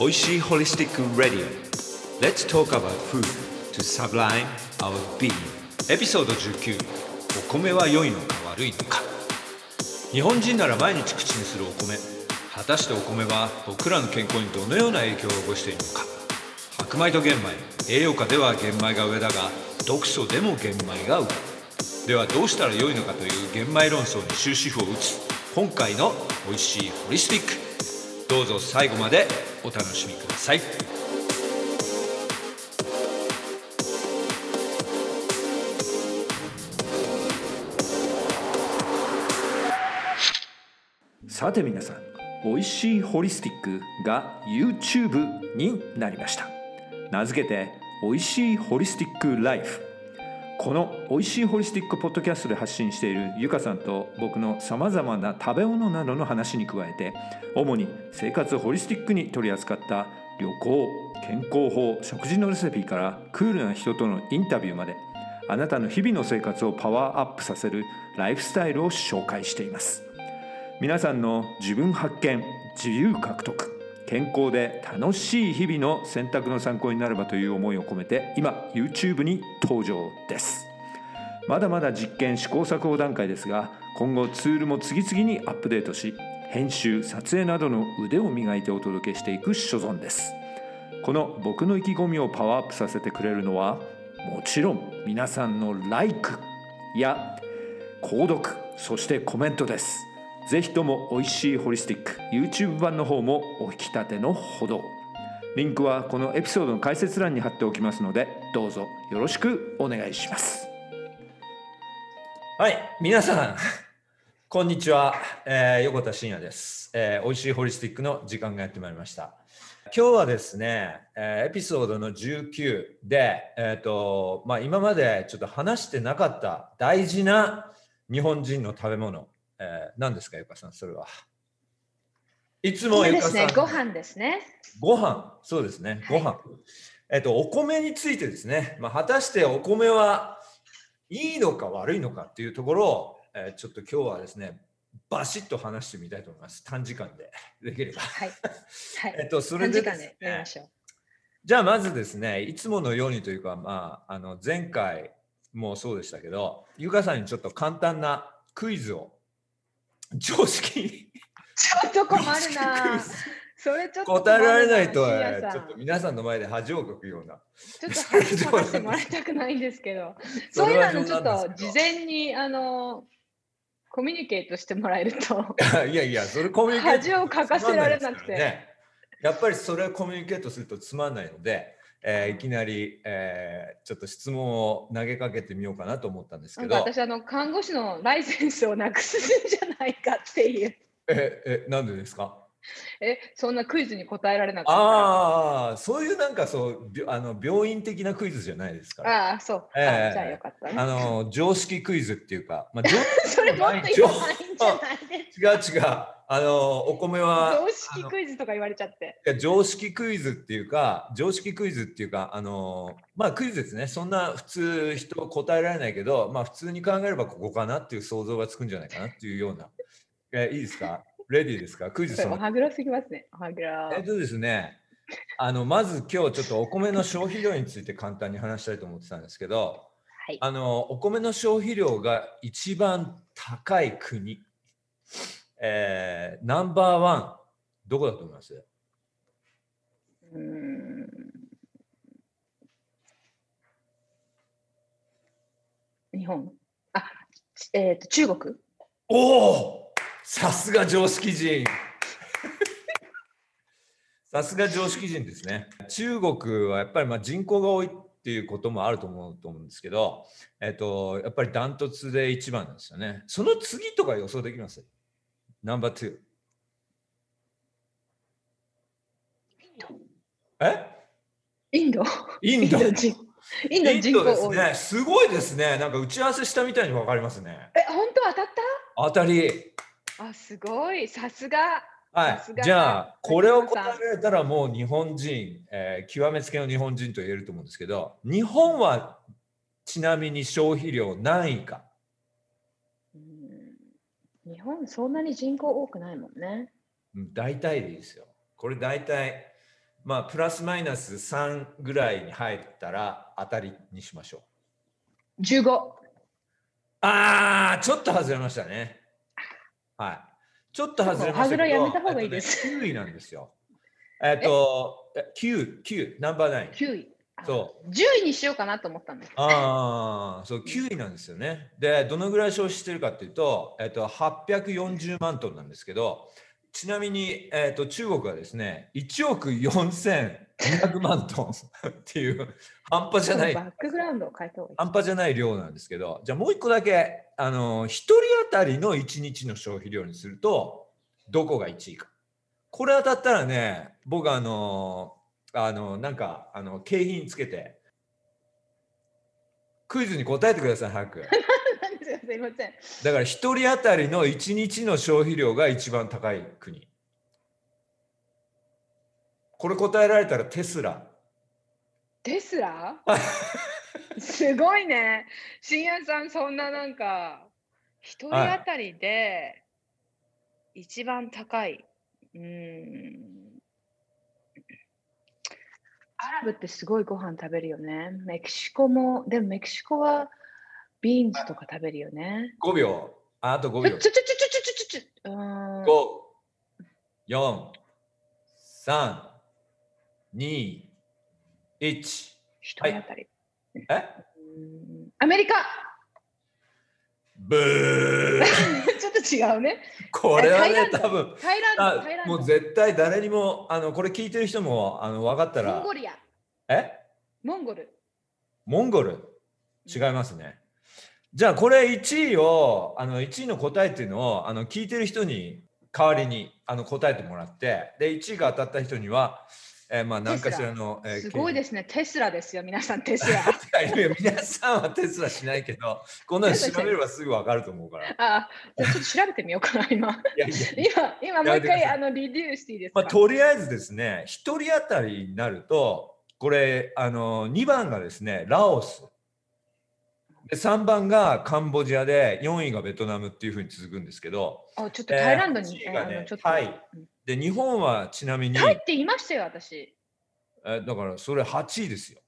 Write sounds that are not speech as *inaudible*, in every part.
おいしいホリスティック・ラディオ Let's talk about food to sublime our being. エピソード19お米は良いのか悪いのか。日本人なら毎日口にするお米。果たしてお米は僕らの健康にどのような影響を及ぼしているのか。白米と玄米。栄養価では玄米が上だが毒素でも玄米が上。ではどうしたら良いのかという玄米論争に終止符を打つ今回の美味しいホリスティック。どうぞ最後まで。お楽しみください。さて皆さん美味しいホリスティックが YouTube になりました。名付けて美味しいホリスティックライフ。この美味しいホリスティックポッドキャストで発信しているゆかさんと僕のさまざまな食べ物などの話に加えて主に生活ホリスティックに取り扱った旅行健康法食事のレシピからクールな人とのインタビューまであなたの日々の生活をパワーアップさせるライフスタイルを紹介しています。皆さんの自分発見自由獲得。健康で楽しい日々の選択の参考になればという思いを込めて今 YouTube に登場です。まだまだ実験試行錯誤段階ですが今後ツールも次々にアップデートし編集撮影などの腕を磨いてお届けしていく所存です。この僕の意気込みをパワーアップさせてくれるのはもちろん皆さんの LIKE や購読そしてコメントです。ぜひとも美味しいホリスティック YouTube 版の方もお引き立てのほど。リンクはこのエピソードの解説欄に貼っておきますのでどうぞよろしくお願いします。はい皆さん *laughs* こんにちは、えー、横田真也です、えー、美味しいホリスティックの時間がやってまいりました。今日はですね、えーエピソードの19で、えーとまあ、今までちょっと話してなかった大事な日本人の食べ物、えー、何ですか、ゆかさん、それは。いつもゆかさん、ですね、ご飯ですね。ご飯そうですね、ご飯、えっと、お米についてですね、まあ、果たしてお米はいいのか悪いのかっていうところを、えーちょっと今日はですね、バシッと話してみたいと思います。短時間でできれば。はい。はい。*laughs* えっと、それでです短時間でやりねましょう。じゃあまずですね、いつものようにというか、まあ、あの前回もそうでしたけど、ゆかさんにちょっと簡単なクイズを常識ちょっと困るな。それちょっと答えられないと、困るなえーちょっと皆さんの前で恥をかくような。ちょっと恥かかしてもらいたくないんですけど、*laughs* そういうのちょっと事前にあのコミュニケートしてもらえると、*laughs* いやいや、それコミュニケート恥をかかせられなくて。やっぱりそれをコミュニケートするとつまんないので、えーいきなり、えーちょっと質問を投げかけてみようかなと思ったんですけど、私あの看護師のライセンスをなくすんじゃないかっていう。ええなんでですか？え、そんなクイズに答えられなかったら。ああ、そういうなんかそうあの病院的なクイズじゃないですから。ああ、そう。ええあじゃあよかったね。あの常識クイズっていうか、まあ、*laughs* 常それもっと言わないんじゃないです違う *laughs* 違う。あのお米は常識クイズとか言われちゃって。いや常識クイズっていうか常識クイズっていうかあのまあクイズですねそんな普通人答えられないけどまあ普通に考えればここかなっていう想像がつくんじゃないかなっていうようなえいいですか？レディーですか？クイズその？おはぐらすぎますね。おはぐら。えっとですね？あのまず今日ちょっとお米の消費量について簡単に話したいと思ってたんですけどはい。あのお米の消費量が一番高い国えー、ナンバーワンどこだと思います？うーん。日本。あ、えっ、と中国。おおさすが常識人。*laughs* さすが常識人ですね。中国はやっぱりまあ人口が多いっていうこともあると思うと思うんですけど、えっと、やっぱりダントツで一番なんですよね。その次とか予想できます？ナンバー2え？インド？インド。人。インド人口。ですね。すごいですね。なんか打ち合わせしたみたいに分かりますね。え、本当当たっ当たり。たあ、すごい。さすが。はい、じゃあこれを答松えられたらもう日本人、えー極めつけの日本人と言えると思うんですけど日本はちなみに消費量何位か？うん日本そんなに人口多くないもんね。うん大体でいいですよこれ大体まあ、プラスマイナス3ぐらいに入ったら当たりにしましょう。15。ああ、ちょっと外れましたね。はい。ちょっと外れましたけど。外れやめた方がいいですえっとね、9位なんですよ。えっと、え9、9、ナンバー9。9位。そ10位にしようかなと思ったんですけど。ああ、そう、9位なんですよね。で、どのぐらい消費してるかっていうと、えっと、840万トンなんですけど、ちなみに、えっと、中国はですね、1億4200万トン *laughs* っていう、半端じゃない、バックグラウンドを変えた方がいい。半端じゃない量なんですけど、じゃあもう一個だけ、あの、1人当たりの1日の消費量にすると、どこが1位か。これ当たったらね、僕あの、あの、なんか、あの、景品つけて、クイズに答えてください、早く。すいません。だから1人当たりの1日の消費量が一番高い国。これ答えられたらテスラ。テスラ？*laughs* すごいね。深夜さん、そんななんか、一人当たりで一番高い。うーん。アラブってすごいご飯食べるよね。メキシコも、でもメキシコはビーンズとか食べるよね。5秒。ああと5秒ちょちょ。ちょちょちょちょちょちょ。うーん。5、4、3、2、1。一人当たり。えうーんアメリカブー *laughs* ちょっと違うね。これはね多分。もう絶対誰にも、あのこれ聞いてる人もあの分かったらモンゴ、リア。え？モンゴル。モンゴル？違いますね。じゃあこれ1位を、あの1位の答えっていうのをあの聞いてる人に代わりにあの答えてもらって、で1位が当たった人には、えーまあ何かしらの、えーすごいですね。テスラですよ、皆さん、テスラ。*laughs* 皆さんはテスラしないけど、こんなの調べればすぐ分かると思うから。いあ、じゃあちょっと調べてみようかな、今。やいや今、今もう一回、あの、リデューしていいですか、まあ、とりあえずですね、1人当たりになると、これ、あの2番がですね、ラオス。で3番がカンボジアで、4位がベトナムっていうふうに続くんですけど、あちょっとタイランドえーに、八位がねあのちょっと、タイうんで日本はちなみに、タイって言いましたよ、私。えだからそれ8位ですよ。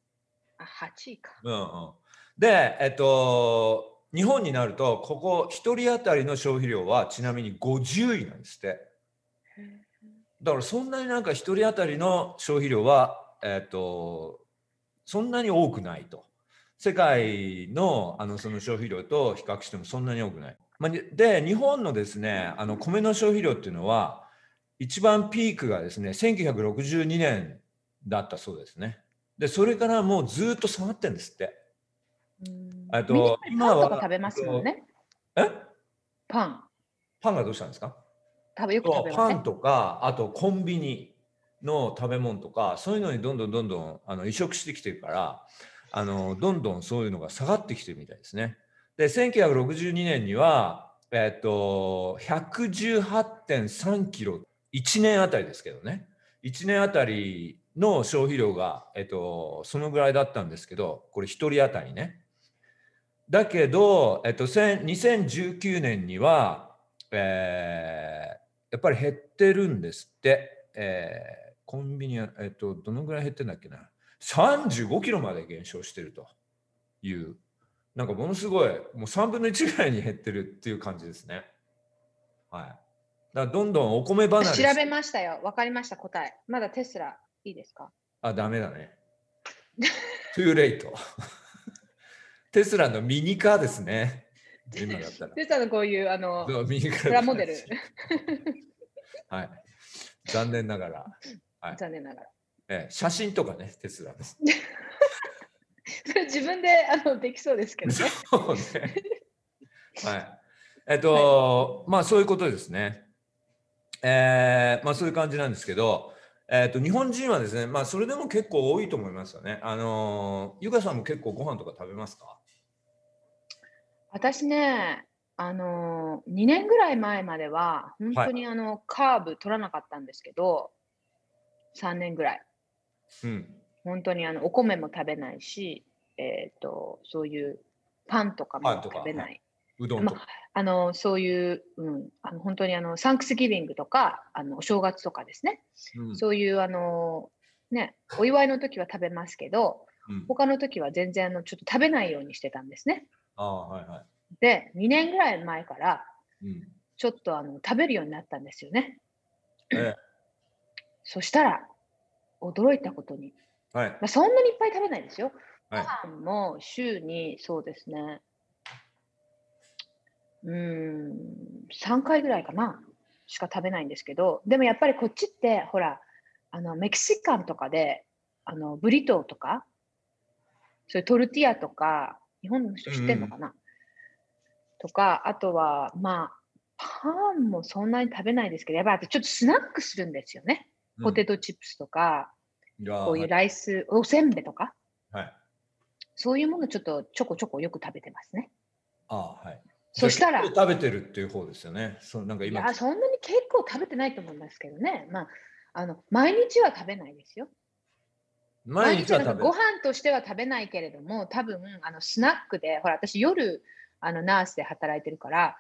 あ、8位か。うんうん、で、えっと、日本になると、ここ1人当たりの消費量はちなみに50位なんですって。だからそんなになんか1人当たりの消費量は、えっと、そんなに多くないと。世界のあのその消費量と比較してもそんなに多くない。まあ、にで、日本のですね、あの米の消費量っていうのは、一番ピークがですね、1962年だったそうですね。で、それからもうずっと下がってるんですって。うんえっと食べますもんね。え？パン。パンがどうしたんですか？食べよく食べねパン。とか、あとコンビニの食べ物とか、そういうのにどんどんどんどんあの移植してきてるから、あのどんどんそういうのが下がってきてるみたいですね。で、1962年には、えっと、118.3キロ、1年あたりですけどね、1年あたりの消費量が、えっと、そのぐらいだったんですけど、これ1人当たりね。だけど、えっと、2019年には、えーやっぱり減ってるんですって、えーコンビニは、えっと、どのぐらい減ってんだっけな35キロまで減少してると。いう。なんかものすごいもう3分の1ぐらいに減ってるっていう感じですね。はい。だからどんどんお米離れし調べましたよ。わかりました、答え。まだテスラ、いいですか？あダメだね。too late *laughs* テスラのミニカーですね。今だったら。テスラのこういう、あの、ミニカープラモデル。はい。残念ながら。残念ながら。ええ写真とかね、テスラです。そ *laughs* れ自分であのできそうですけどね。そうね。はい。えっと、まあそういうことですね。えーまあそういう感じなんですけど、えっと日本人はですね、まあそれでも結構多いと思いますよね。あのゆかさんも結構ご飯とか食べますか？私ね、あの2年ぐらい前までは、本当にあの、カーブ取らなかったんですけど、3年ぐらい。うん。本当にあのお米も食べないし、えー、とそういうパンとかも食べない。うどんとか。あのそういう、うん、あの本当にあのサンクスギビングとかあのお正月とかですね、うんそういうあのね、お祝いの時は食べますけど、うん、他の時は全然あのちょっと食べないようにしてたんですね。ああ、はいはで、2年ぐらい前からい。うん。ちょっとあの食べるようになったんですよね。えそしたら、驚いたことに、えはい。まあ、そんなにいっぱい食べないですよ。はい。ご飯も週にそうですね、うーん、3回ぐらいかな、しか食べないんですけど、でもやっぱりこっちって、ほら、あのメキシカンとかで、あのブリトーとか、そういうトルティアとか、日本の人知ってんのかな、とか、あとは、まあ、パンもそんなに食べないですけど、やっぱりちょっとスナックするんですよね。ポテトチップスとか、トこういうライス、おせんべいとか、はい。そういうものちょっとちょこちょこよく食べてますね。ああ、はい。そしたら食べてるっていう方ですよね。そうなんか今。いや、そんなに結構食べてないと思いますけどね。まあ、あの毎日は食べないですよ。毎日は食べご。飯としては食べないけれども、多分あのスナックで、ほら、私夜あのナースで働いてるから、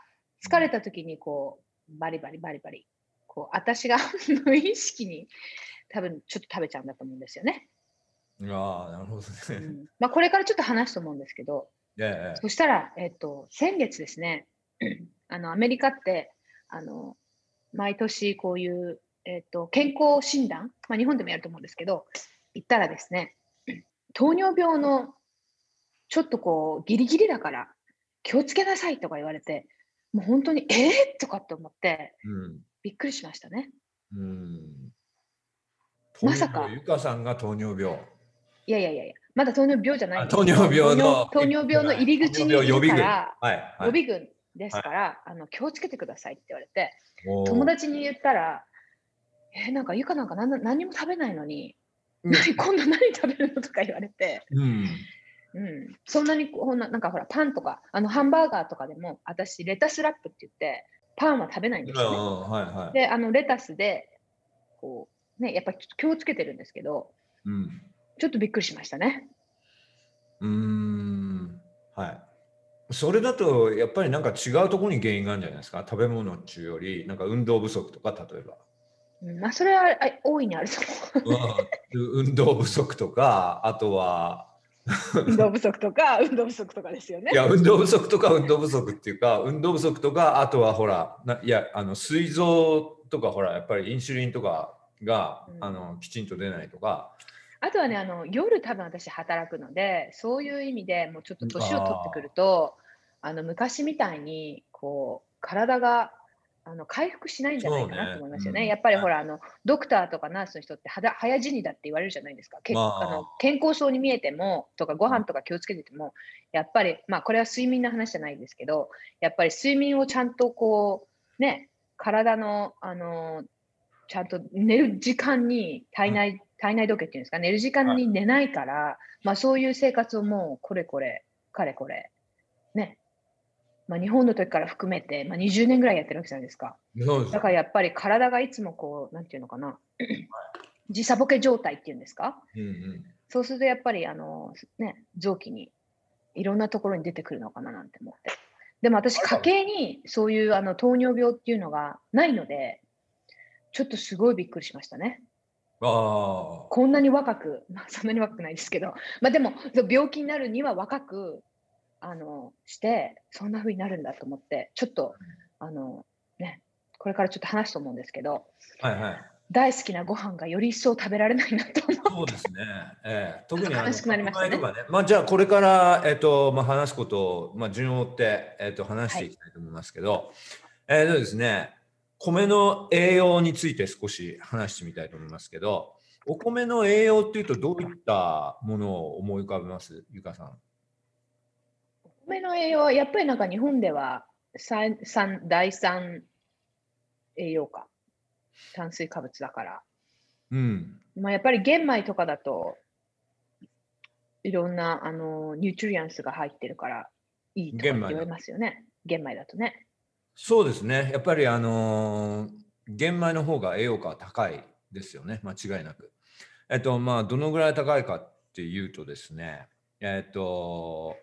疲れた時にこう、バリバリバリバリ、こう、私が *laughs* 無意識に多分ちょっと食べちゃうんだと思うんですよね。ああ、なるほどね。うんまあ、これからちょっと話すと思うんですけど、ええそしたら、えっと、先月ですね、あのアメリカってあの毎年こういう、えっと、健康診断、まあ、日本でもやると思うんですけど、行ったらですね、糖尿病のちょっとこうギリギリだから気をつけなさいとか言われて、もう本当にえー、とかって思ってびっくりしましたね。うん。うん。まさかゆかさんが糖尿病。いやいやいやいや、まだ糖尿病じゃない糖尿病の糖尿病の入り口にいるから、はい。予はい備軍ですから、あの気をつけてくださいって言われて、友達に言ったら、えなんかゆかなんか何何にも食べないのに、うん何 *laughs* 今度何食べるのとか言われて、うん。うん、そんなにこんななんかほらパンとかあのハンバーガーとかでも私レタスラップって言ってパンは食べないんですよね。はいはい。であのレタスでこうねやっぱり気をつけてるんですけどうん。ちょっとびっくりしましたね。うーん。はい。それだとやっぱりなんか違うところに原因があるんじゃないですか？食べ物中よりなんか運動不足とか例えば。うんまあそれはあ大いにあると思う。うん運動不足とかあとは運動不足とか運動不足とかですよね。い。や運動不足とか運動不足っていうか運動不足とかあとはほらないやあの膵臓とかほらやっぱりインスリンとかが、うん。あのきちんと出ないとか。あとはね、あの夜多分私働くので、そういう意味でもうちょっと年を取ってくると、あの昔みたいにこう体があの回復しないんじゃないかなと思いますよね。ねうんやっぱりほらあのドクターとかナースの人ってはだ早死にだって言われるじゃないですか。けまああの健康そうに見えてもとかご飯とか気をつけてても、やっぱりまあこれは睡眠の話じゃないですけど、やっぱり睡眠をちゃんとこうね体のあのちゃんと寝る時間に体内、体内時計っていうんですか、寝る時間に寝ないから、まあそういう生活をもうこれこれ、かれこれ、ね。まあ日本の時から含めて、まあ20年ぐらいやってるわけじゃないですか。だからやっぱり体がいつもこう、なんていうのかな、時差ボケ状態っていうんですか？うんうんそうするとやっぱりあの、ね、臓器にいろんなところに出てくるのかななんて思って。でも私、家計にそういうあの糖尿病っていうのがないので、ちょっとすごいびっくりしましたね。ああこんなに若く、まあ、そんなに若くないですけど、まあ、でも病気になるには若くあのして、そんな風になるんだと思って、ちょっとあの、ね、これからちょっと話すと思うんですけど、はいはい大好きなご飯がより一層食べられないなと思う。そうですね。ええ、特に悲しくなりましたねね。まあじゃあこれからえっとまあ話すことをまあ順を追ってえっと話していきたいと思いますけど、えっとですね、米の栄養について少し話してみたいと思いますけど、お米の栄養っていうとどういったものを思い浮かべます、ゆかさん。米の栄養はやっぱりなんか日本では三三第三栄養価、炭水化物だから、うん。まあ、やっぱり玄米とかだといろんなあのニュートリアンスが入ってるからいいとか玄米だ言われますよね。玄米だとね。そうですね。やっぱりあのー玄米の方が栄養価は高いですよね。間違いなく。えっと、まあ、どのぐらい高いかっていうとですね、えっと、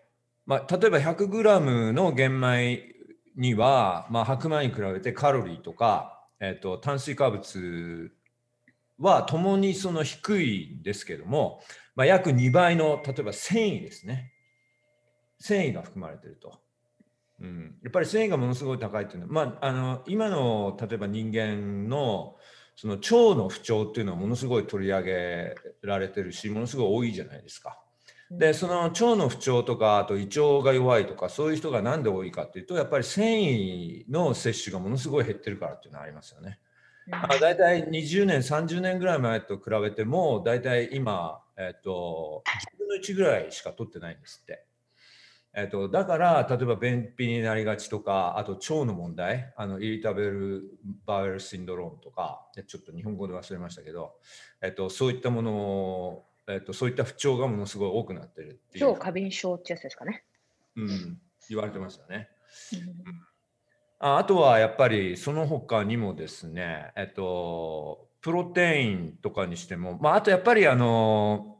まあ、例えば 100g の玄米には、まあ、白米に比べてカロリーとか、えっと、炭水化物はともにその低いんですけども、まあ、約2倍の例えば繊維ですね。繊維が含まれてると、うん、やっぱり繊維がものすごい高いっていうのは、まあ、あの今の例えば人間のその腸の不調っていうのはものすごい取り上げられてるしものすごい多いじゃないですか。でその腸の不調とかあと胃腸が弱いとかそういう人が何で多いかっていうとやっぱり繊維の摂取がものすごい減ってるからっていうのはありますよね。まあ、大体20年30年ぐらい前と比べても大体今、えっと、10分の1ぐらいしか取ってないんですって。えっと、だから例えば便秘になりがちとかあと腸の問題あのイリタベル・バウエルシンドロームとかちょっと日本語で忘れましたけど、えっと、そういったものを、えっと、そういった不調がものすごい多くなってるっていう。腸過敏症ってやつですかね。うん、言われてましたね。うんああとはやっぱりその他にもですね、えっと、プロテインとかにしても、まあ、あとやっぱりあの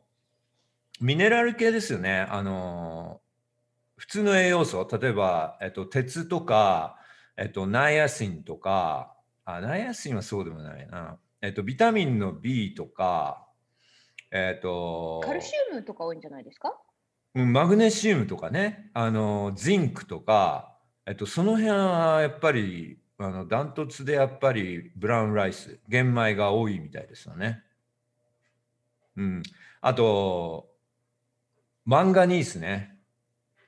ミネラル系ですよね。あの普通の栄養素、例えば、えっと、鉄とか、えっと、ナイアシンとか、あ、ナイアシンはそうでもないな。えっと、ビタミンの B とか、えっと、カルシウムとか多いんじゃないですか？マグネシウムとかね、あの、ジンクとか、えっと、その辺はやっぱり、あの、ダントツでやっぱりブラウンライス、玄米が多いみたいですよね。うん。あと、マンガニースね。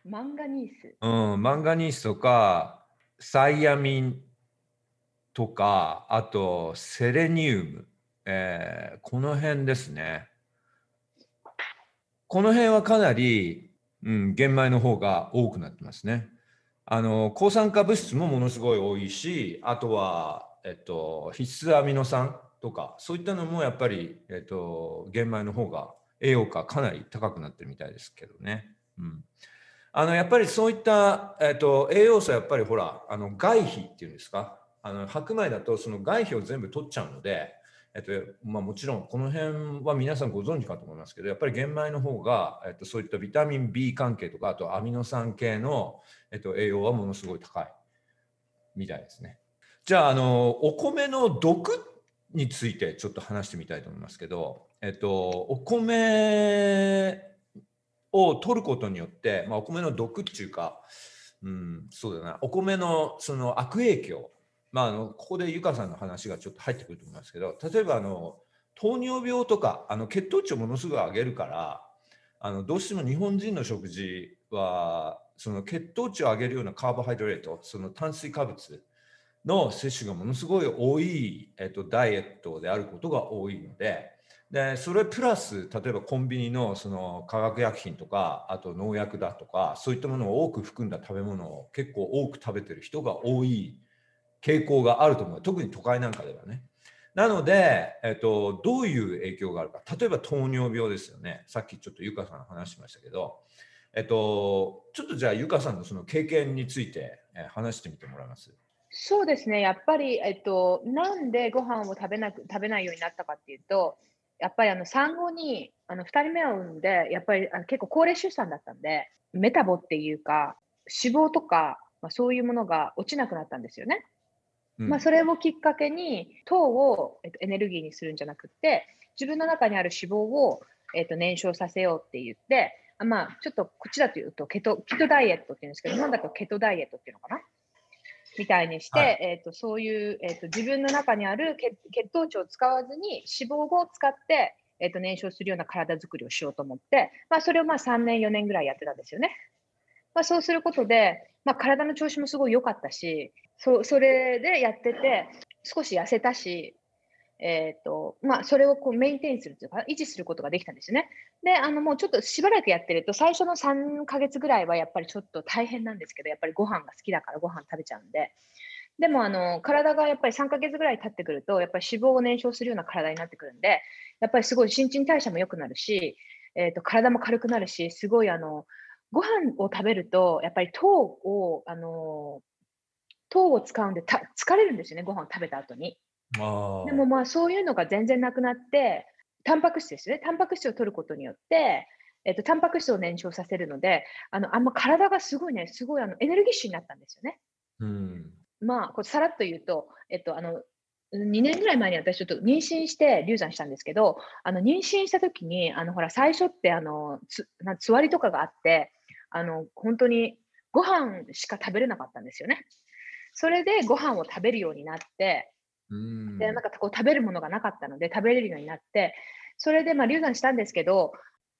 マンガニース。うん、マンガニースとか、サイアミンとか、あと、セレニウム。えー、この辺ですね。この辺はかなり、うん、玄米の方が多くなってますね。あの、抗酸化物質もものすごい多いし、あとは、えっと、必須アミノ酸とか、そういったのもやっぱり、えっと、玄米の方が栄養価かなり高くなってるみたいですけどね。うん。あのやっぱりそういった、えーと、栄養素はやっぱりほらあの外皮っていうんですか？あの白米だとその外皮を全部取っちゃうので、えっとまあ、もちろんこの辺は皆さんご存知かと思いますけどやっぱり玄米の方が、えっと、そういったビタミン B 関係とかあとアミノ酸系の、えっと、栄養はものすごい高いみたいですね。じゃああのお米の毒についてちょっと話してみたいと思いますけど、えっと、お米を取ることによって、まあ、お米の毒っていうか、うん、そうだな、お米のその悪影響、まあ、あのここでゆかさんの話がちょっと入ってくると思いますけど、例えばあの糖尿病とかあの血糖値をものすごい上げるから、あのどうしても日本人の食事はその血糖値を上げるようなカーボハイドレート、その炭水化物の摂取がものすごい多い、えっと、ダイエットであることが多いので、でそれプラス例えばコンビニのその化学薬品とかあと農薬だとかそういったものを多く含んだ食べ物を結構多く食べてる人が多い傾向があると思う特に都会なんかではね。なので、えっと、どういう影響があるか例えば糖尿病ですよねさっきちょっとゆかさん話しましたけど、えっと、ちょっとじゃあゆかさんのその経験について話してみてもらいます？そうですね、やっぱり、えっと、なんでご飯を食べなく食べないようになったかっていうと、やっぱりあの産後にあの2人目を産んで、やっぱりあの結構高齢出産だったんで、メタボっていうか、脂肪とか、まあ、そういうものが落ちなくなったんですよね。うん、まあ、それをきっかけに、糖を、えっと、エネルギーにするんじゃなくて、自分の中にある脂肪を、えっと、燃焼させようって言って、まあ、ちょっとこっちだというとケト、ケトダイエットっていうんですけど、日本だとケトダイエットっていうのかな？みたいにして、はい、えーと、そういう、えーと、自分の中にある血糖値を使わずに脂肪を使って、えーと、燃焼するような体づくりをしようと思って、まあ、それをまあ3年、4年ぐらいやってたんですよね。まあ、そうすることで、まあ、体の調子もすごい良かったしそ、それでやってて、少し痩せたし、えーとまあ、それをこうメインテインするというか、維持することができたんですよね。で、あのもうちょっとしばらくやってると、最初の3ヶ月ぐらいはやっぱりちょっと大変なんですけど、やっぱりご飯が好きだからご飯食べちゃうんで。でもあの体がやっぱり3ヶ月ぐらい経ってくると、やっぱり脂肪を燃焼するような体になってくるんで、やっぱりすごい新陳代謝も良くなるし、えーと、体も軽くなるし、すごいあのご飯を食べると、やっぱり糖を、あの糖を使うんでた疲れるんですよね、ご飯を食べた後に。でもまあそういうのが全然なくなって、タンパク質ですね。タンパク質を取ることによって、えっと、タンパク質を燃焼させるので、あの、あんま体がすごいね、すごいあのエネルギッシュになったんですよね。うん、まあ、これさらっと言うと、えっと、あの、2年ぐらい前に私ちょっと妊娠して流産したんですけど、あの妊娠した時に、あのほら最初ってあのつなつわりとかがあって、あの本当にご飯しか食べれなかったんですよね。それでご飯を食べるようになって、うんでなんかこう食べるものがなかったので食べれるようになって、それでまあ流産したんですけど、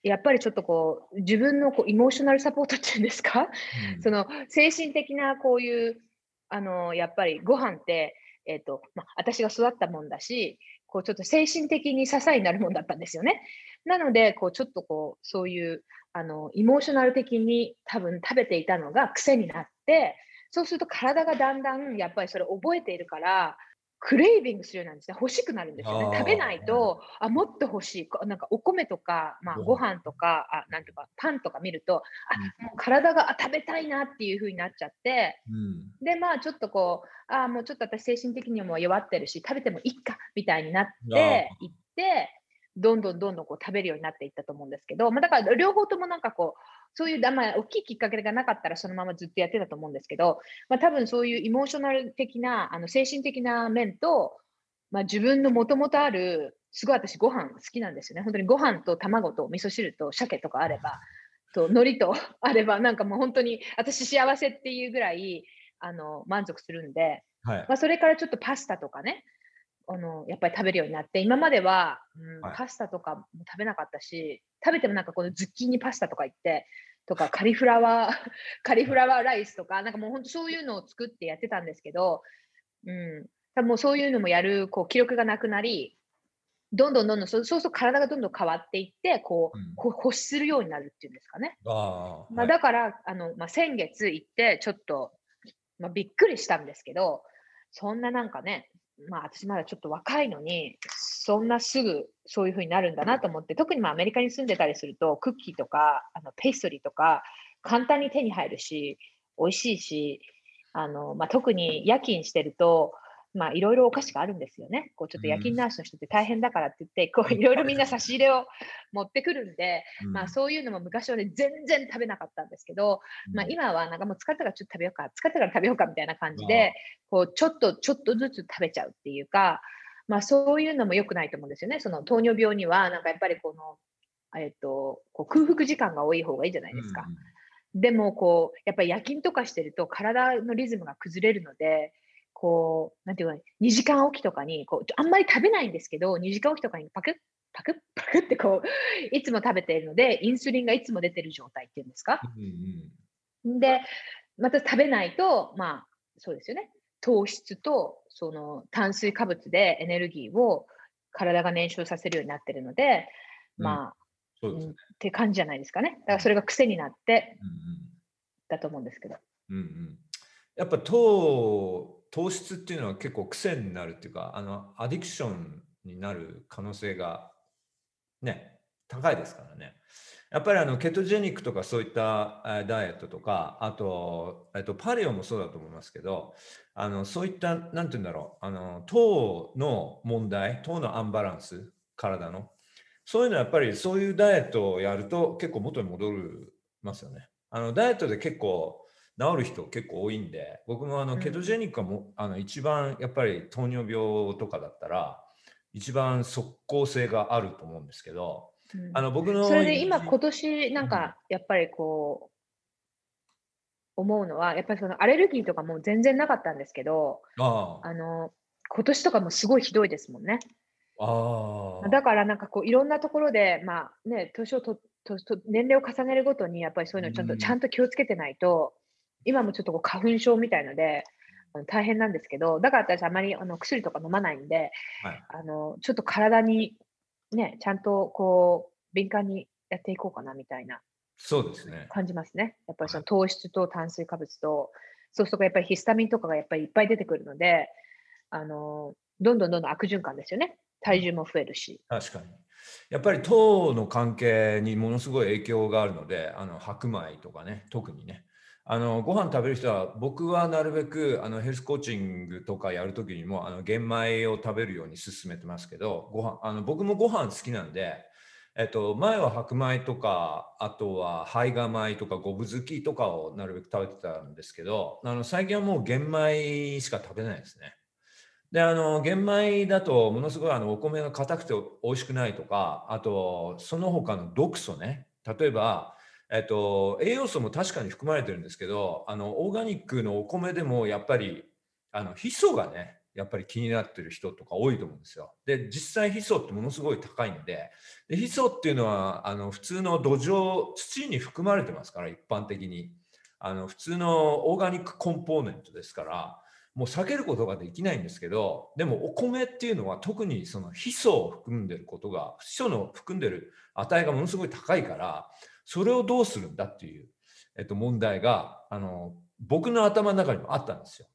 やっぱりちょっとこう自分のこうイモーショナルサポートっていうんですか、うんその精神的なこういうあのやっぱりご飯って、えっとまあ、私が育ったもんだしこうちょっと精神的に支えになるもんだったんですよね。なのでこうちょっとこうそういうあのイモーショナル的に多分食べていたのが癖になってそうすると体がだんだんやっぱりそれ覚えているからクレイビングするようなんですね。欲しくなるんですよね。食べないとあもっと欲しい。こなんかお米とか、まあ、ごご飯飯とかあなんていうかパンとか見るとうん。もう体があ食べたいなっていう風になっちゃってうん。でまあちょっとこうあーもうちょっと私精神的にも弱ってるし食べてもいいかみたいになっあていってどんどんどんどんこう食べるようになっていったと思うんですけど、まあ、だから両方ともなんかこうそういう、まあ、大きいきっかけがなかったらそのままずっとやってたと思うんですけど、まあ、多分そういうイモーショナル的なあの精神的な面と、まあ、自分のもともとあるすごい私ご飯好きなんですよね。本当にご飯と卵と味噌汁と鮭とかあればと海苔と *laughs* あればなんかもう本当に私幸せっていうぐらいあの満足するんで、はい。まあ、それからちょっとパスタとかねあのやっぱり食べるようになって今までは、うんはい。パスタとかも食べなかったし食べてもなんかこのズッキーニパスタとか言ってとかカリフラワー *laughs* カリフラワーライスとかなんかもう本当そういうのを作ってやってたんですけど、うん、多分もうそういうのもやるこう記録がなくなりどんどんどんどんそうそうすると体がどんどん変わっていってこう、うん。こう欲するようになるっていうんですかね。あーまあ、だから、あのまあ、先月行って、ちょっと、まあ、びっくりしたんですけど、そんななんかね、まあ、私まだちょっと若いのに、そんなすぐそういうふうになるんだなと思って、特にまあアメリカに住んでたりすると、クッキーとかあのペーストリーとか、簡単に手に入るし、美味しいし、あのまあ、特に夜勤してると、まあ、いろいろお菓子があるんですよね。こうちょっと夜勤ナースの人って大変だからって言って、こういろいろみんな差し入れを持ってくるんで、うんまあそういうのも昔はね、全然食べなかったんですけど、まあうん。今はなんかもう疲れたからちょっと食べようか、疲れたから食べようかみたいな感じで、こうちょっとちょっとずつ食べちゃうっていうか、まあそういうのも良くないと思うんですよね。その糖尿病にはなんかやっぱりこの、えっと、こう空腹時間が多い方がいいじゃないですか。でもこうやっぱり夜勤とかしてると体のリズムが崩れるのでこうなんていうかな2時間おきとかにこうあんまり食べないんですけど2時間おきとかにパクッパクッパクッってこういつも食べているのでインスリンがいつも出てる状態っていうんですか？うんうんでまた食べないとまあそうですよね。糖質とその炭水化物でエネルギーを体が燃焼させるようになってるので、うん。まあ、そうですね。うんって感じじゃないですかね。だからそれが癖になってうんだと思うんですけど。うんうんうん。やっぱ糖糖質っていうのは結構癖になるっていうかあのアディクションになる可能性がね高いですからね。やっぱりあのケトジェニックとかそういったダイエットとかあと、えっと、パレオもそうだと思いますけどあのそういったなんて言うんだろうあの糖の問題糖のアンバランス体のそういうのはやっぱりそういうダイエットをやると結構元に戻りますよね。あのダイエットで結構治る人結構多いんで僕もあのうん。ケトジェニックはも、あの一番やっぱり糖尿病とかだったら一番即効性があると思うんですけどうん。あの僕のそれで今今年なんかやっぱりこう思うのはやっぱりそのアレルギーとかも全然なかったんですけどああ。あの今年とかもすごいひどいですもんね。ああ。だからなんかこういろんなところでまあね年をととと年齢を重ねるごとにやっぱりそういうのちゃんと、うん。ちゃんと気をつけてないと今もちょっとこう花粉症みたいので大変なんですけどだから私あまりあの薬とか飲まないんではいあのちょっと体にねちゃんとこう敏感にやっていこうかなみたいなそうですね感じますね。やっぱりその糖質と炭水化物と、そうするとやっぱりヒスタミンとかがやっぱりいっぱい出てくるので、あのどんどんどんどん悪循環ですよね。体重も増えるし。確かにやっぱり糖の関係にものすごい影響があるのであの白米とかね特にねあのご飯食べる人は僕はなるべくあのヘルスコーチングとかやるときにもあの玄米を食べるように勧めてますけどご飯あの僕もご飯好きなんで、えっと、前は白米とかあとは胚芽米とか五分好きとかをなるべく食べてたんですけどあの最近はもう玄米しか食べないですね。であの玄米だとものすごいあのお米が硬くて美味しくないとかあとその他の毒素ね例えば、えっと、栄養素も確かに含まれてるんですけどあのオーガニックのお米でもやっぱりあのヒ素がねやっぱり気になってる人とか多いと思うんですよ。で実際ヒ素ってものすごい高いんででヒ素っていうのはあの普通の土壌土に含まれてますから一般的にあの普通のオーガニックコンポーネントですからもう避けることができないんですけどでもお米っていうのは特にそのヒ素を含んでることがヒ素の含んでる値がものすごい高いからそれをどうするんだっていう、えっと、問題があの僕の頭の中にもあったんですよ。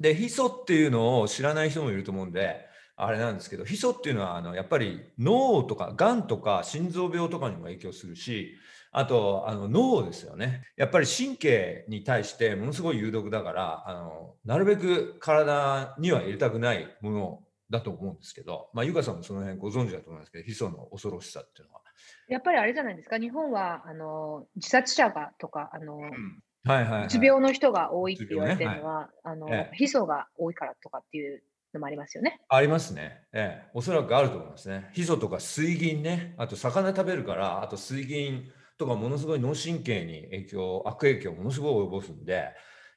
でヒ素っていうのを知らない人もいると思うんであれなんですけどヒ素っていうのはあのやっぱり脳とかがんとか心臓病とかにも影響するしあとあの脳ですよねやっぱり神経に対してものすごい有毒だからあのなるべく体には入れたくないものだと思うんですけど、まあ、ゆかさんもその辺ご存知だと思いますけどヒ素の恐ろしさっていうのは。やっぱりあれじゃないですか日本はあの自殺者がとかあの、うんはいはいはい、うつ病の人が多いって言われてるのは、ねはい、あの、ええ、ヒ素が多いからとかっていうのもありますよね。ありますね。ええ、おそらくあると思いますね。ヒ素とか水銀ね、あと魚食べるから、あと水銀とかものすごい脳神経に影響、悪影響をものすごい及ぼすんで、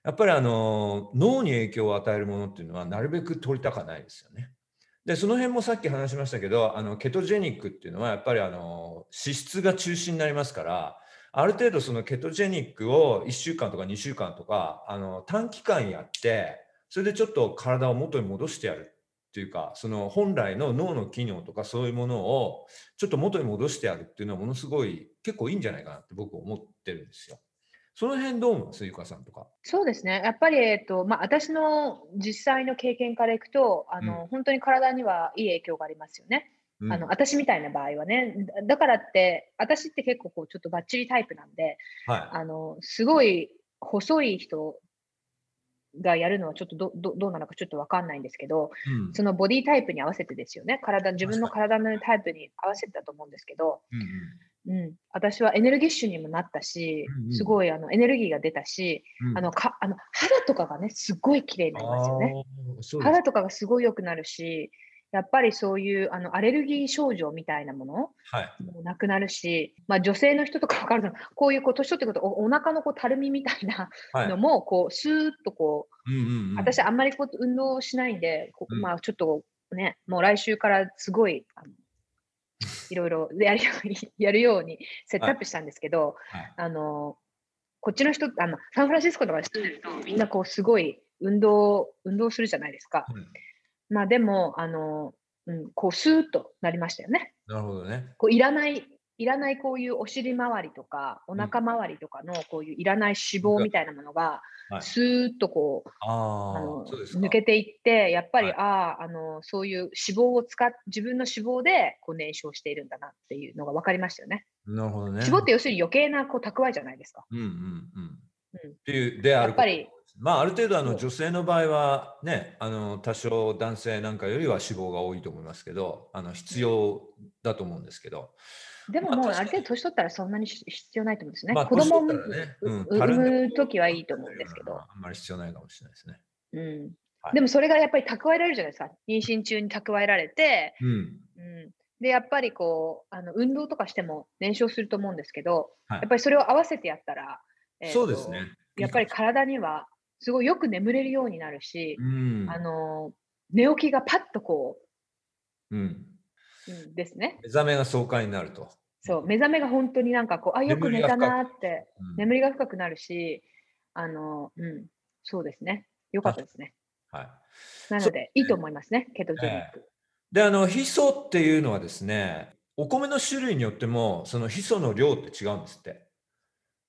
やっぱりあの脳に影響を与えるものっていうのはなるべく取りたかないですよね。でその辺もさっき話しましたけどあのケトジェニックっていうのはやっぱりあの脂質が中心になりますからある程度そのケトジェニックを1週間とか2週間とかあの短期間やってそれでちょっと体を元に戻してやるっていうかその本来の脳の機能とかそういうものをちょっと元に戻してやるっていうのはものすごい結構いいんじゃないかなって僕思ってるんですよ。その辺どう思いますゆかさんとか。そうですね。やっぱり、えっと、まあ、私の実際の経験からいくと、あの、うん、本当に体にはいい影響がありますよね。うん、あの私みたいな場合はね。だからって私って結構こうちょっとバッチリタイプなんで、はい、あのすごい細い人がやるのはちょっとどどどうなのかちょっと分かんないんですけど、うん、そのボディタイプに合わせてですよね。体自分の体のタイプに合わせてたと思うんですけど、うん、うん、私はエネルギッシュにもなったし、うんうん、すごいあのエネルギーが出たし、あのかあの肌とかがねすごい綺麗になりますよね。肌とかがすごい良くなるしやっぱりそういうあのアレルギー症状みたいなもの、はい、もなくなるし、まあ、女性の人とか分かるのこういうこう年取ってくるとおお腹のこうたるみみたいなのもこうスーッとこう,、うんうんうん、私あんまりこう運動しないんで、うん、まあ、ちょっとねもう来週からすごいあの *laughs* いろいろやるようにやるようにセットアップしたんですけど、はいはい、あのこっちの人あのサンフランシスコとかに住んでるとみんなこうすごい運動運動するじゃないですか。うんまあでも、あの、うん、こうスーッとなりましたよね。なるほどね。こういらない、いらないこういうお尻周りとか、お腹周りとかのこういういらない脂肪みたいなものが、スーッとこう、あの抜けていって、やっぱり、はい、ああ、あの、そういう脂肪を使っ、自分の脂肪でこう燃焼しているんだなっていうのが分かりましたよね。なるほどね。脂肪って要するに余計なこう蓄えじゃないですか。うんうんうん。うん、っていうであるやっぱりまあ、ある程度あの女性の場合はねあの多少男性なんかよりは脂肪が多いと思いますけどあの必要だと思うんですけど。でももうある程度年取ったらそんなに必要ないと思うんですね。まあ、子供を、ねうん、産む時はいいと思うんですけど。あんまり必要ないかもしれないですね。うんはい、でもそれがやっぱり蓄えられるじゃないですか。妊娠中に蓄えられて、うん、うん、でやっぱりこうあの運動とかしても燃焼すると思うんですけど、はい、やっぱりそれを合わせてやったら、えー、そうですね。やっぱり体にはすごいよく眠れるようになるし、うん、あの寝起きがパッとこう、うん、うん、ですね。目覚めが爽快になると。そう、目覚めが本当になんかこう、あ、よく寝たなって、眠りが深くなるし、あの、うん、そうですね。よかったですね。はい。なので、いいと思いますね、ケトジェニック。で、あの、ヒ素っていうのはですね、お米の種類によっても、そのヒ素の量って違うんですって。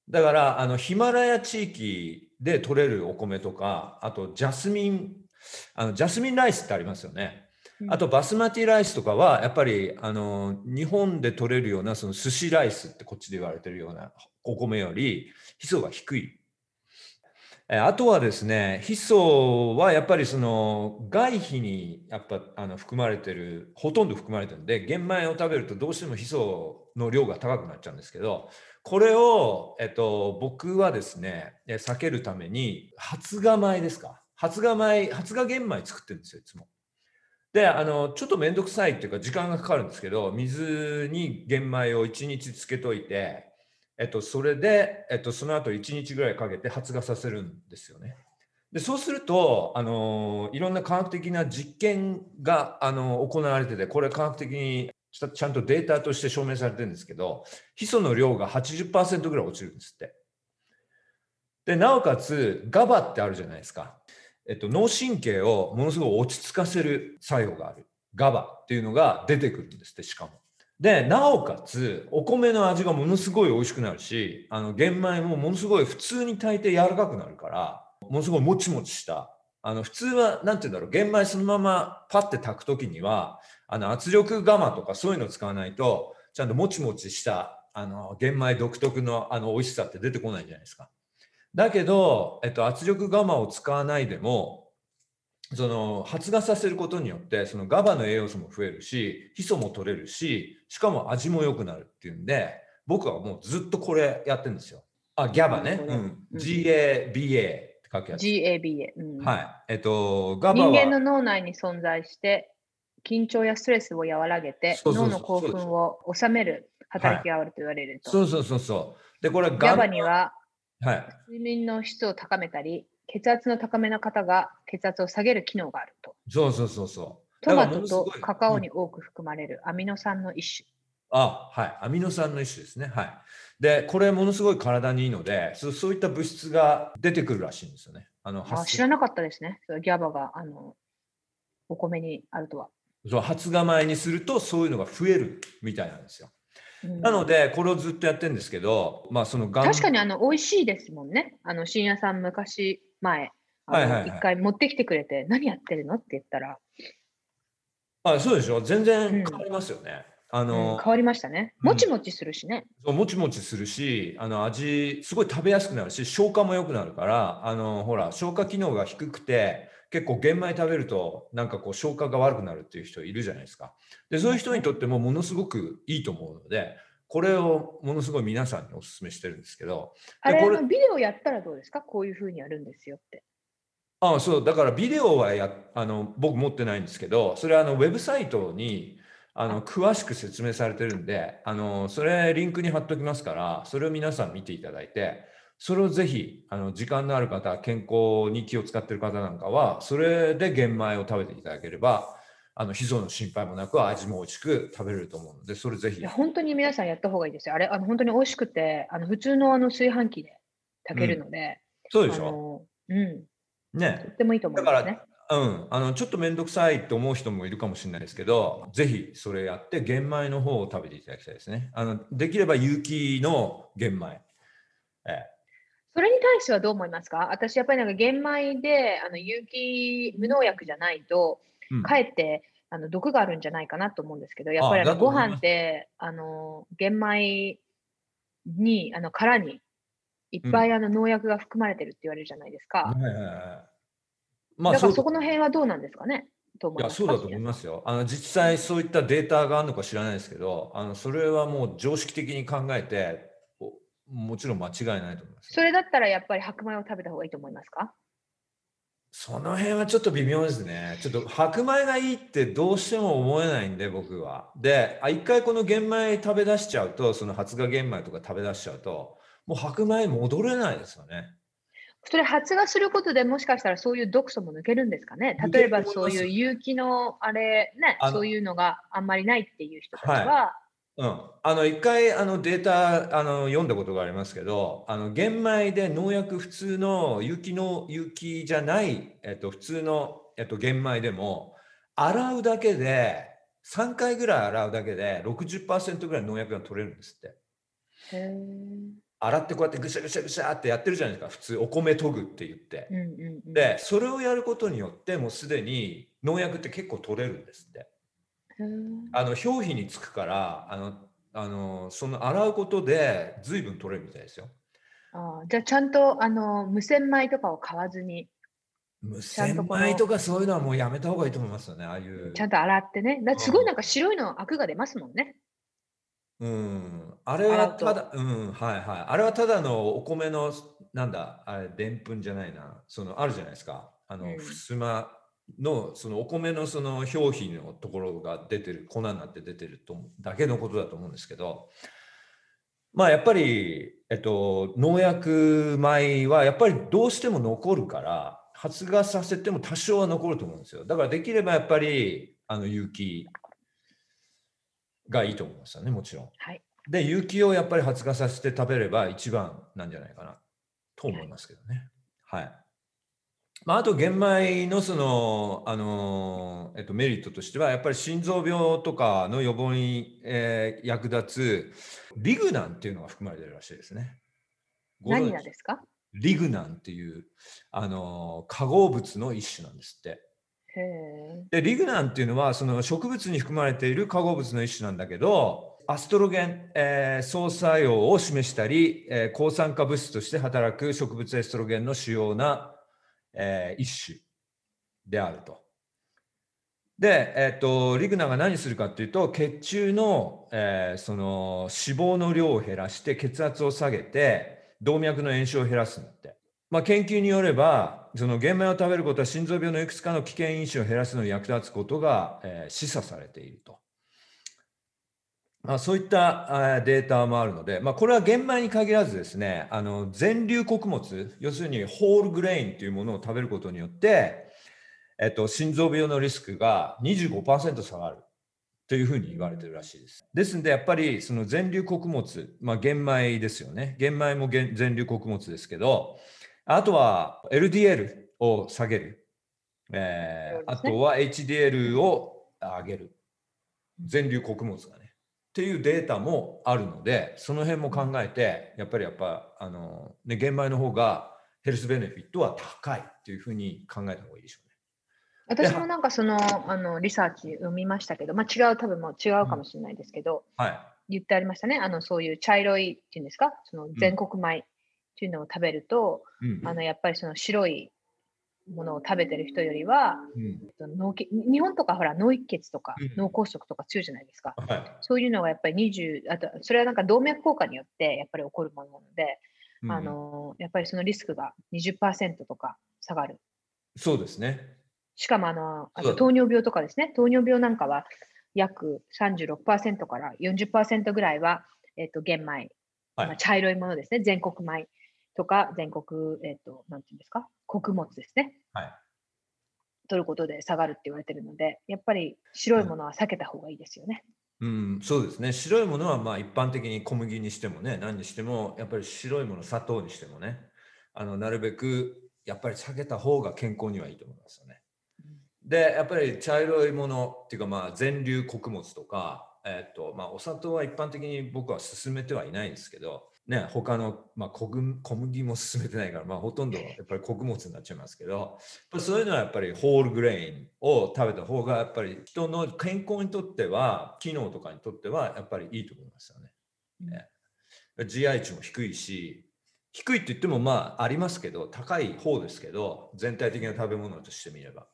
だから、あの、ヒマラヤ地域で取れるお米とか、あとジャスミン、あのジャスミンライスってありますよね。あとバスマティライスとかはやっぱりあの日本で取れるようなその寿司ライスってこっちで言われてるようなお米よりヒ素が低い。あとはですね、ヒ素はやっぱりその外皮にやっぱあの含まれてる、ほとんど含まれてるんで、玄米を食べるとどうしてもヒ素の量が高くなっちゃうんですけど、これを、えっと、僕はですね、避けるために、発芽米ですか？発芽米、発芽玄米作ってるんですよ、いつも。で、あの、ちょっとめんどくさいっていうか、時間がかかるんですけど、水に玄米を1日つけといて、えっと、それで、えっと、その後1日ぐらいかけて発芽させるんですよね。でそうすると、あのいろんな科学的な実験が、あの行われてて、これ科学的にちゃんとデータとして証明されてるんですけど、ヒ素の量が80%ぐらい落ちるんですって。で、なおかつ、ガバってあるじゃないですか。えっと、脳神経をものすごい落ち着かせる作用がある。ガバっていうのが出てくるんですって、しかも。で、なおかつ、お米の味がものすごい美味しくなるし、あの、玄米もものすごい普通に炊いて柔らかくなるから、ものすごいもちもちした。あの、普通は、なんて言うんだろう、玄米そのままパッて炊くときには、あの、圧力釜とかそういうのを使わないと、ちゃんともちもちした、あの、玄米独特のあの美味しさって出てこないじゃないですか。だけど、えっと、圧力釜を使わないでも、その発芽させることによってそのガバの栄養素も増えるしヒ素も取れるししかも味も良くなるっていうんで僕はもうずっとこれやってるんですよ。あギャバね、うん、GABA って書くやつ。GABA、うん、はい。えっとガバは人間の脳内に存在して緊張やストレスを和らげて脳の興奮を収める働きがあると言われると。そうそうそうそう。でこれガバにははい、睡眠の質を高めたり、血圧の高めの方が血圧を下げる機能があると。そうそうそうそう。トマトとカカオに多く含まれるアミノ酸の一種。あ、はい。アミノ酸の一種ですね。はい。で、これものすごい体にいいので、そそういった物質が出てくるらしいんですよね。あのあ知らなかったですね。ギャバがあのお米にあるとは。そう発芽前にするとそういうのが増えるみたいなんですよ。なので、これをずっとやってるんですけど、まあ、その確かにあの美味しいですもんね。あの深夜さん、昔前、はいはい、一回持ってきてくれて、何やってるのって言ったら。あそうでしょ、全然変わりますよね。うん、あの、うん、変わりましたね。もちもちするしね。そうもちもちするし、あの味、すごい食べやすくなるし、消化も良くなるから、あのほら、消化機能が低くて、結構玄米食べるとなんかこう消化が悪くなるっていう人いるじゃないですか。でそういう人にとってもものすごくいいと思うのでこれをものすごい皆さんにお勧めしてるんですけどあれこれビデオやったらどうですか？こういうふうにやるんですよって。ああそうだからビデオはやあの僕持ってないんですけどそれはあのウェブサイトにあの詳しく説明されてるんであのそれリンクに貼っておきますからそれを皆さん見ていただいてそれをぜひあの時間のある方健康に気を使ってる方なんかはそれで玄米を食べていただければあの、脾臓の心配もなく味も美味しく食べれると思うので、それぜひ。本当に皆さんやった方がいいですよ。あれ、あの本当に美味しくて、あの普通のあの炊飯器で炊けるので。うん、そうでしょうん。ね。とってもいいと思いますね。うん、あのちょっと面倒くさいと思う人もいるかもしれないですけど、ぜひそれやって玄米の方を食べていただきたいですね。あのできれば有機の玄米。えそれに対してはどう思いますか？私やっぱりなんか玄米であの有機無農薬じゃないと、かえってあの毒があるんじゃないかなと思うんですけど、やっぱりあのご飯って、あの玄米に、あの殻にいっぱいあの農薬が含まれてるって言われるじゃないですか。まあ、だからそこの辺はどうなんですかね？いやそうだと思いますよ。あの実際そういったデータがあるのか知らないですけど、あのそれはもう常識的に考えて、もちろん間違いないと思います。それだったらやっぱり白米を食べた方がいいと思いますか？その辺はちょっと微妙ですね。ちょっと白米がいいってどうしても思えないんで、僕は。で、一回この玄米食べ出しちゃうと、その発芽玄米とか食べ出しちゃうと、もう白米戻れないですよね。それ発芽することでもしかしたらそういう毒素も抜けるんですかね？例えばそういう有機のあれね、そういうのがあんまりないっていう人たちは、はうん、あの一回あのデータあの読んだことがありますけどあの玄米で農薬普通の有機の有機じゃない、えっと、普通の、えっと、玄米でも洗うだけで3回ぐらい洗うだけで60%ぐらい農薬が取れるんですって。洗ってこうやってぐしゃぐしゃぐしゃってやってるじゃないですか。普通お米研ぐって言って、うんうんうん、でそれをやることによってもうすでに農薬って結構取れるんですってあの表皮につくからあのあのその洗うことで随分取れるみたいですよ。あじゃあちゃんとあの無洗米とかを買わずに。無洗米とかそういうのはもうやめた方がいいと思いますよね、ああいう。ちゃんと洗ってね。だすごいなんか白いのアクが出ますもんね。うん、あれはただ、うん、はいはい。あれはただのお米の、なんだ、あれ、でんぷんじゃないな、その、あるじゃないですか。あの、うんふすまのそのお米のその表皮のところが出てる粉になって出てるとだけのことだと思うんですけどまあやっぱり、えっと、農薬米はやっぱりどうしても残るから発芽させても多少は残ると思うんですよだからできればやっぱりあの有機がいいと思いますよねもちろん。はい。で有機をやっぱり発芽させて食べれば一番なんじゃないかなと思いますけどね。はい。まあ、あと玄米のその、あのえっと、メリットとしてはやっぱり心臓病とかの予防に、えー役立つリグナンっていうのが含まれてるらしいですね。何がですか？リグナンっていう、あの化合物の一種なんですって。でリグナンっていうのはその植物に含まれている化合物の一種なんだけどアストロゲン、えー相作用を示したり、えー抗酸化物質として働く植物エストロゲンの主要な、えー一種であると。で、えっとリグナが何するかっていうと血中の,、えーその脂肪の量を減らして血圧を下げて動脈の炎症を減らすんだって。まあ、研究によればその玄米を食べることは心臓病のいくつかの危険因子を減らすのに役立つことが、えー示唆されていると。まあ、そういったデータもあるので、まあ、これは玄米に限らずですねあの全粒穀物要するにホールグレインというものを食べることによって、えっと、心臓病のリスクが25%下がるというふうに言われてるらしいです。ですのでやっぱりその全粒穀物、まあ、玄米ですよね。玄米も玄全粒穀物ですけどあとは LDL を下げる、えーあとは HDL を上げる。全粒穀物がねっていうデータもあるのでその辺も考えてやっぱりやっぱあの、ね、玄米の方がヘルスベネフィットは高いっていうふうに考えた方がいいでしょうね。私もなんかそのあのリサーチ読みましたけど、まあ、違う、多分もう違うかもしれないですけど、はい。言ってありましたね。あのそういう茶色いっていうんですか、その全国米っていうのを食べると、うんあのやっぱりその白いものを食べてる人よりは、うん。脳血日本とかほら脳一血とかうん。脳梗塞とか強いじゃないですか。はい。そういうのがやっぱり20、あとそれはなんか動脈硬化によってやっぱり起こるものなので、うん。あのやっぱりそのリスクが20%とか下がる。そうですね。しかもあのあと糖尿病とかですね、糖尿病なんかは約36%から40%ぐらいは、えっと玄米、はい。まあ、茶色いものですね、全国米とか全国、えっとなんていうんですか、穀物ですね、はい取ることで下がるって言われてるので、やっぱり白いものは避けた方がいいですよね。うん、そうですね。白いものはまあ一般的に小麦にしてもね、何にしても、やっぱり白いもの、砂糖にしてもね、あのなるべくやっぱり避けた方が健康にはいいと思いますよね。で、やっぱり茶色いものっていうか、まあ全粒穀物とか、えっと、まあお砂糖は一般的に僕は勧めてはいないんですけど、ね、他の、まあ、小麦小麦も勧めてないから、まあ、ほとんどやっぱり穀物になっちゃいますけど、そういうのはやっぱりホールグレインを食べた方がやっぱり人の健康にとっては機能とかにとってはやっぱりいいと思いますよね。うん GI 値も低いし低いって言ってもまあありますけど高い方ですけど全体的な食べ物としてみれば。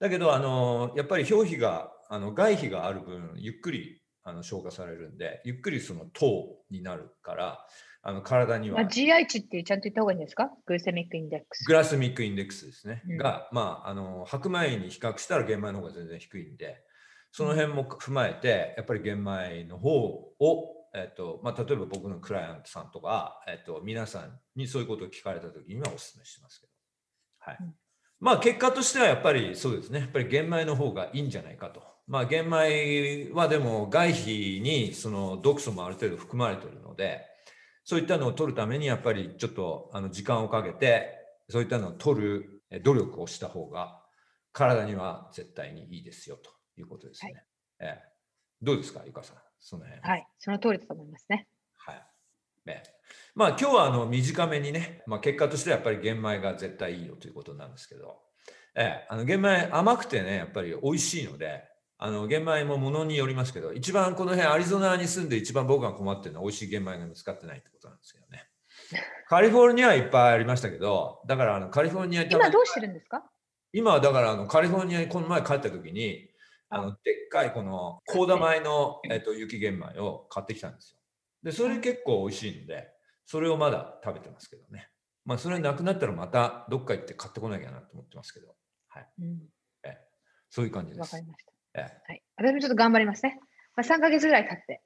だけどあのやっぱり表皮があの外皮がある分ゆっくりあの消化されるんでゆっくりその糖になるからあの体には。まあ、GI 値ってちゃんと言った方がいいんですか？グルセミックインデックス。グラスミックインデックスですね、うん。が、まあ、あの白米に比較したら玄米の方が全然低いんでその辺も踏まえてやっぱり玄米の方を、えっとまあ、例えば僕のクライアントさんとか、えっと、皆さんにそういうことを聞かれた時にはお勧めしてますけど、はい。うん。まあ、結果としてはやっぱりそうですね。やっぱり玄米の方がいいんじゃないかと。まあ、玄米はでも外皮にその毒素もある程度含まれているのでそういったのを取るためにやっぱりちょっとあの時間をかけてそういったのを取るえ努力をした方が体には絶対にいいですよということですね。はいええどうですか、ゆかさん、その辺。は？い、その通りだと思いますね。はい。ね、まあ今日はあの短めにね、まあ、結果としてはやっぱり玄米が絶対いいよということなんですけど、ええ、あの玄米甘くてね、やっぱり美味しいので、あの玄米もものによりますけど、一番この辺アリゾナに住んで一番僕が困ってるのは美味しい玄米が見つかってないってことなんですけどね。*laughs* カリフォルニアはいっぱいありましたけど、だからあのカリフォルニアに今どうしてるんですか？今はだからあのカリフォルニアにこの前帰った時にあのでっかいこのコーダ米の、えっと、雪玄米を買ってきたんですよ。でそれ結構美味しいのでそれをまだ食べてますけどね。まあそれなくなったらまたどっか行って買ってこなきゃなと思ってますけど、うん、そういう感じですわか。りました。ええはい。私もちょっと頑張りますね。まあ、3ヶ月ぐらい経って、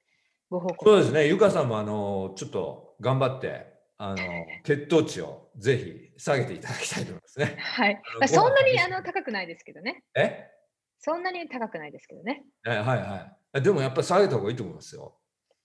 ご報告。そうですね、ゆかさんもあのちょっと頑張って、あの *laughs* 血糖値をぜひ下げていただきたいと思いますね。はい。まあ、そんなにあの高くないですけどね。え？そんなに高くないですけどね。えはいはい。でもやっぱり下げた方がいいと思いますよ。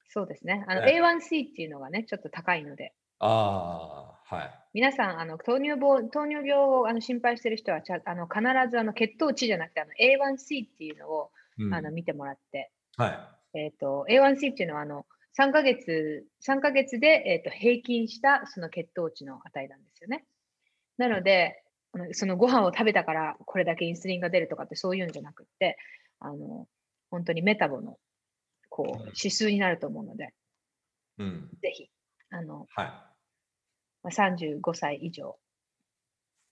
そうですね。あのはい A1C っていうのがね、ちょっと高いので、ああ、はい。皆さん、あの糖尿病糖尿病をあの心配している人はちゃあの必ずあの血糖値じゃなくてあの A1C っていうのを、うんあの見てもらって、はえー、と A1C っていうのはあの3ヶ月 ,3 ヶ月で、えー、と平均したその血糖値の値なんですよね。なので、あのそのご飯を食べたからこれだけインスリンが出るとかってそういうんじゃなくって、あの本当にメタボのこううん指数になると思うので、い。うん。ぜひあの、はい。まあ、35歳以上、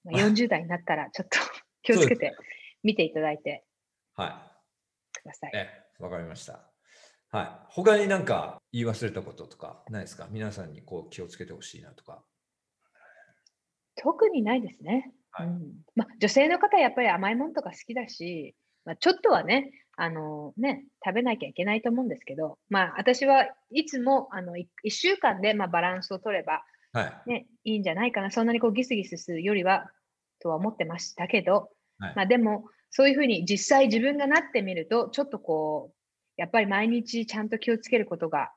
まあ、40代になったらちょっと *laughs* 気をつけて見ていただいてはくださいい。。ええ、わかりました。はい。他になんか言い忘れたこととかないですか？皆さんにこう気をつけてほしいなとか。特にないですね。はいうんまあ、女性の方はやっぱり甘いものとか好きだし、まあ、ちょっとはねあのね食べなきゃいけないと思うんですけど、まあ、私はいつもあの 1, 週間でまあバランスを取れば、はい。ね、いいんじゃないかなそんなにこうギスギスするよりはとは思ってましたけど、はいまあ、でもそういうふうに実際自分がなってみるとちょっとこうやっぱり毎日ちゃんと気をつけることが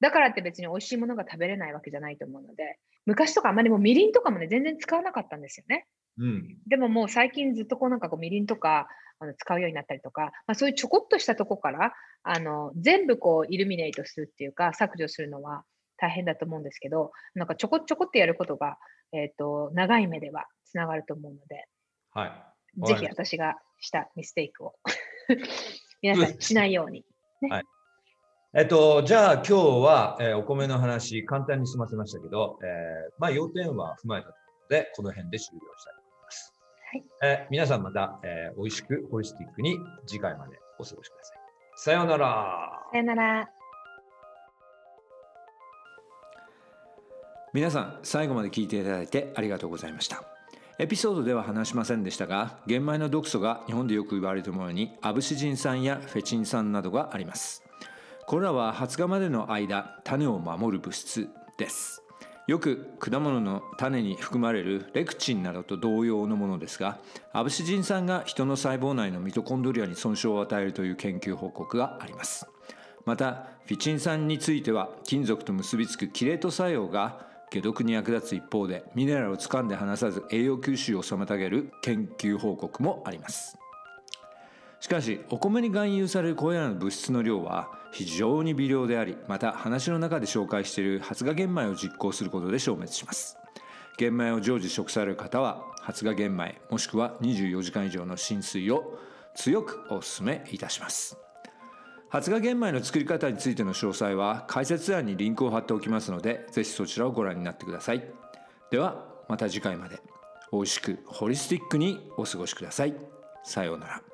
だからって別に美味しいものが食べれないわけじゃないと思うので昔とかあんまりもうみりんとかもね全然使わなかったんですよね。うん。でももう最近ずっとこうなんかこうみりんとかあの使うようになったりとか、まあ、そういうちょこっとしたとこからあの全部こうイルミネートするっていうか削除するのは大変だと思うんですけどなんかちょこちょこってやることが、えー、と長い目ではつながると思うのではい。わぜひ私がしたミステイクを *laughs* 皆さんしないように。えっと、じゃあ今日は、えーお米の話、簡単に済ませましたけど、えーまあ要点は踏まえたところで、この辺で終了したいと思います。はいえー皆さんまた、えー美味しくホリスティックに次回までお過ごしください。さようなら。さよなら。皆さん最後まで聞いていただいてありがとうございました。エピソードでは話しませんでしたが玄米の毒素が日本でよく言われているものにアブシジン酸やフェチン酸などがあります。これらは発芽までの間種を守る物質です。よく果物の種に含まれるレクチンなどと同様のものですがアブシジン酸が人の細胞内のミトコンドリアに損傷を与えるという研究報告があります。またフィチン酸については金属と結びつくキレート作用が解毒に役立つ一方でミネラルを掴んで離さず栄養吸収を妨げる研究報告もあります。しかしお米に含有されるこれらの物質の量は非常に微量でありまた話の中で紹介している発芽玄米を実行することで消滅します。玄米を常時食される方は発芽玄米もしくは24時間以上の浸水を強くお勧めいたします。発芽玄米の作り方についての詳細は解説欄にリンクを貼っておきますのでぜひそちらをご覧になってください。ではまた次回まで。美味しくホリスティックにお過ごしください。さようなら。